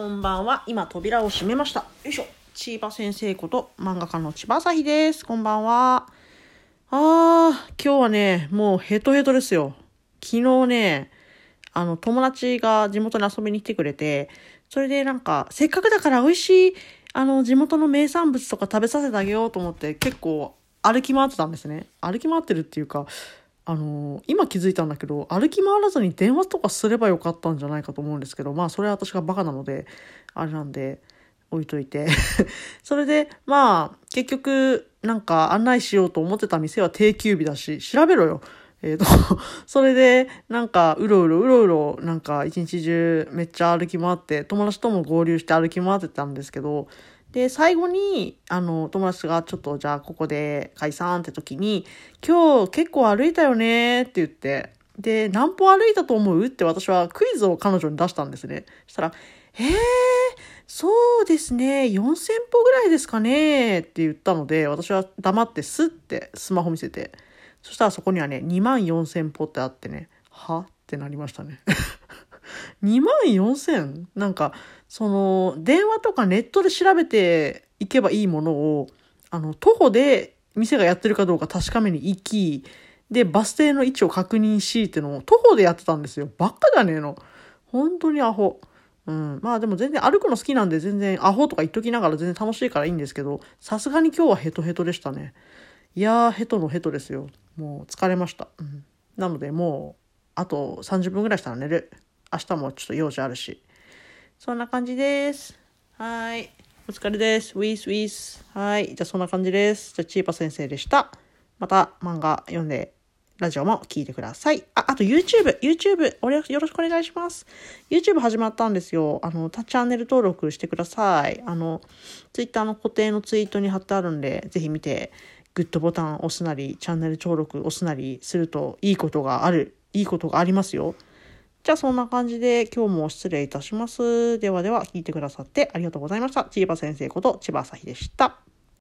こんばんは。今、扉を閉めました。よいしょ。千葉先生こと漫画家の千葉朝日です。こんばんは。あー、今日はね、もうヘトヘトですよ。昨日ね、あの、友達が地元に遊びに来てくれて、それでなんか、せっかくだから美味しい、あの、地元の名産物とか食べさせてあげようと思って、結構歩き回ってたんですね。歩き回ってるっていうか、あの今気づいたんだけど歩き回らずに電話とかすればよかったんじゃないかと思うんですけどまあそれは私がバカなのであれなんで置いといて。それでまあ結局なんか案内しようと思ってた店は定休日だし調べろよ。えっ、と それでなんかうろうろうろうろなんか一日中めっちゃ歩き回って友達とも合流して歩き回ってたんですけどで、最後に、あの、友達がちょっと、じゃあここで解散って時に、今日結構歩いたよねって言って、で、何歩歩いたと思う？って私はクイズを彼女に出したんですね。そしたら、えー、そうですね、4000歩ぐらいですかねって言ったので、私は黙ってスッてスマホ見せて、そしたらそこにはね、2万4000歩ってあってね、は？ってなりましたね。2万 4000? なんか、その、電話とかネットで調べていけばいいものを、あの、徒歩で店がやってるかどうか確かめに行き、で、バス停の位置を確認しってのを徒歩でやってたんですよ。ばっかじゃねえの。本当にアホ。うん。まあでも全然歩くの好きなんで全然アホとか言っときながら全然楽しいからいいんですけど、さすがに今日はヘトヘトでしたね。いやー、ヘトのヘトですよ。もう疲れました。うん。なのでもう、あと30分ぐらいしたら寝る。明日もちょっと用事あるし。そんな感じです。はい。お疲れです。ウィスウィス。はい。じゃあそんな感じです。じゃあチーパ先生でした。また漫画読んで、ラジオも聞いてください。あ、あと YouTube。YouTube。およろしくお願いします。YouTube 始まったんですよ。あの、チャンネル登録してください。あの、Twitter の固定のツイートに貼ってあるんで、ぜひ見て、グッドボタン押すなり、チャンネル登録押すなりするといいことがある。いいことがありますよ。じゃあそんな感じで今日も失礼いたします。ではでは聞いてくださってありがとうございました。千葉先生こと千葉朝日でした。